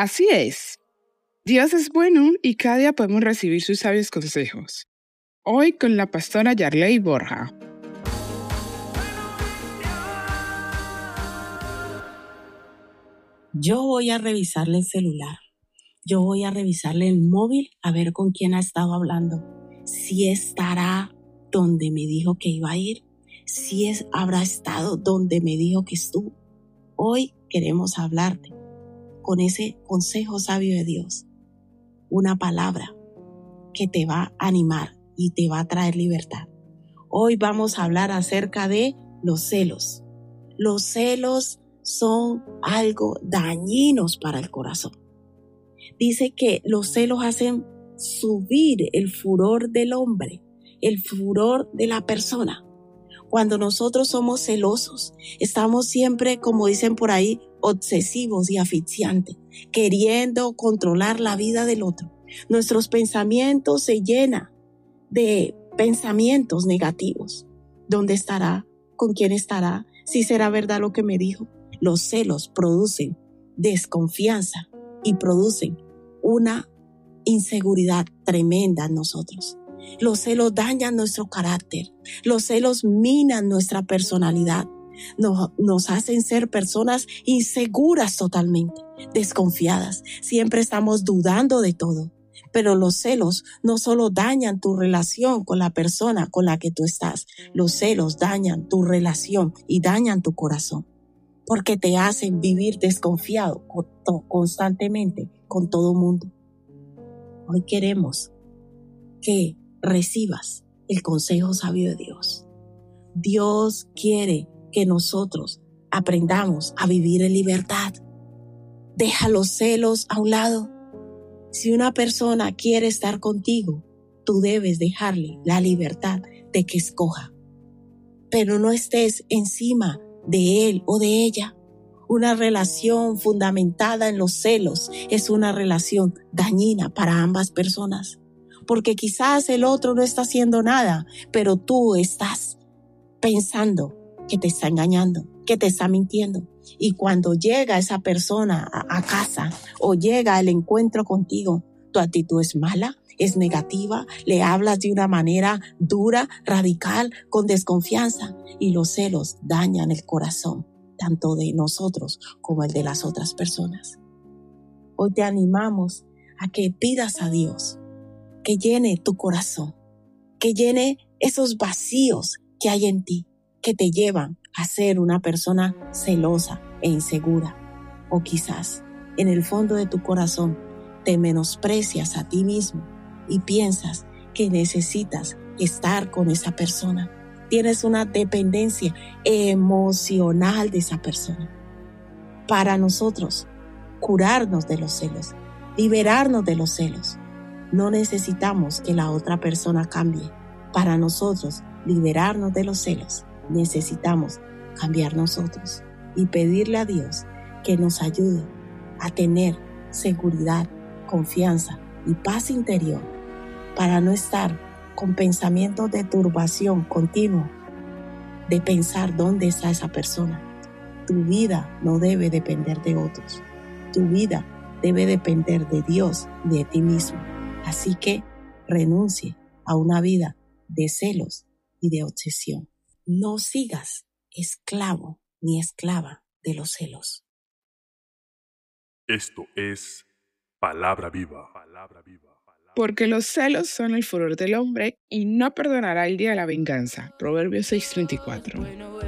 Así es. Dios es bueno y cada día podemos recibir sus sabios consejos. Hoy con la pastora Yarley Borja. Yo voy a revisarle el celular. Yo voy a revisarle el móvil a ver con quién ha estado hablando. Si estará donde me dijo que iba a ir. Si es, habrá estado donde me dijo que estuvo. Hoy queremos hablarte con ese consejo sabio de Dios. Una palabra que te va a animar y te va a traer libertad. Hoy vamos a hablar acerca de los celos. Los celos son algo dañinos para el corazón. Dice que los celos hacen subir el furor del hombre, el furor de la persona. Cuando nosotros somos celosos, estamos siempre, como dicen por ahí, obsesivos y asfixiantes, queriendo controlar la vida del otro. Nuestros pensamientos se llenan de pensamientos negativos. ¿Dónde estará? ¿Con quién estará? ¿Si será verdad lo que me dijo? Los celos producen desconfianza y producen una inseguridad tremenda en nosotros. Los celos dañan nuestro carácter. Los celos minan nuestra personalidad. Nos, nos, hacen ser personas inseguras totalmente, desconfiadas. Siempre estamos dudando de todo. Pero los celos no solo dañan tu relación con la persona con la que tú estás, los celos dañan tu relación y dañan tu corazón porque te hacen vivir desconfiado constantemente con todo mundo. Hoy queremos que recibas el consejo sabio de Dios. Dios quiere que nosotros aprendamos a vivir en libertad. Deja los celos a un lado. Si una persona quiere estar contigo, tú debes dejarle la libertad de que escoja. Pero no estés encima de él o de ella. Una relación fundamentada en los celos es una relación dañina para ambas personas, porque quizás el otro no está haciendo nada, pero tú estás pensando que te está engañando, que te está mintiendo. Y cuando llega esa persona a, casa o llega al encuentro contigo, tu actitud es mala, es negativa, le hablas de una manera dura, radical, con desconfianza y los celos dañan el corazón, tanto de nosotros como el de las otras personas. Hoy te animamos a que pidas a Dios que llene tu corazón, que llene esos vacíos que hay en ti, que te llevan a ser una persona celosa e insegura. O quizás en el fondo de tu corazón te menosprecias a ti mismo y piensas que necesitas estar con esa persona. Tienes una dependencia emocional de esa persona. Para nosotros, curarnos de los celos, liberarnos de los celos, no necesitamos que la otra persona cambie. Para nosotros, liberarnos de los celos, necesitamos cambiar nosotros y pedirle a Dios que nos ayude a tener seguridad, confianza y paz interior para no estar con pensamientos de turbación continuo, de pensar dónde está esa persona. Tu vida no debe depender de otros. Tu vida debe depender de Dios y de ti mismo. Así que renuncie a una vida de celos y de obsesión. No sigas esclavo ni esclava de los celos. Esto es palabra viva. Palabra viva porque los celos son el furor del hombre y no perdonará el día de la venganza. Proverbios 6:34.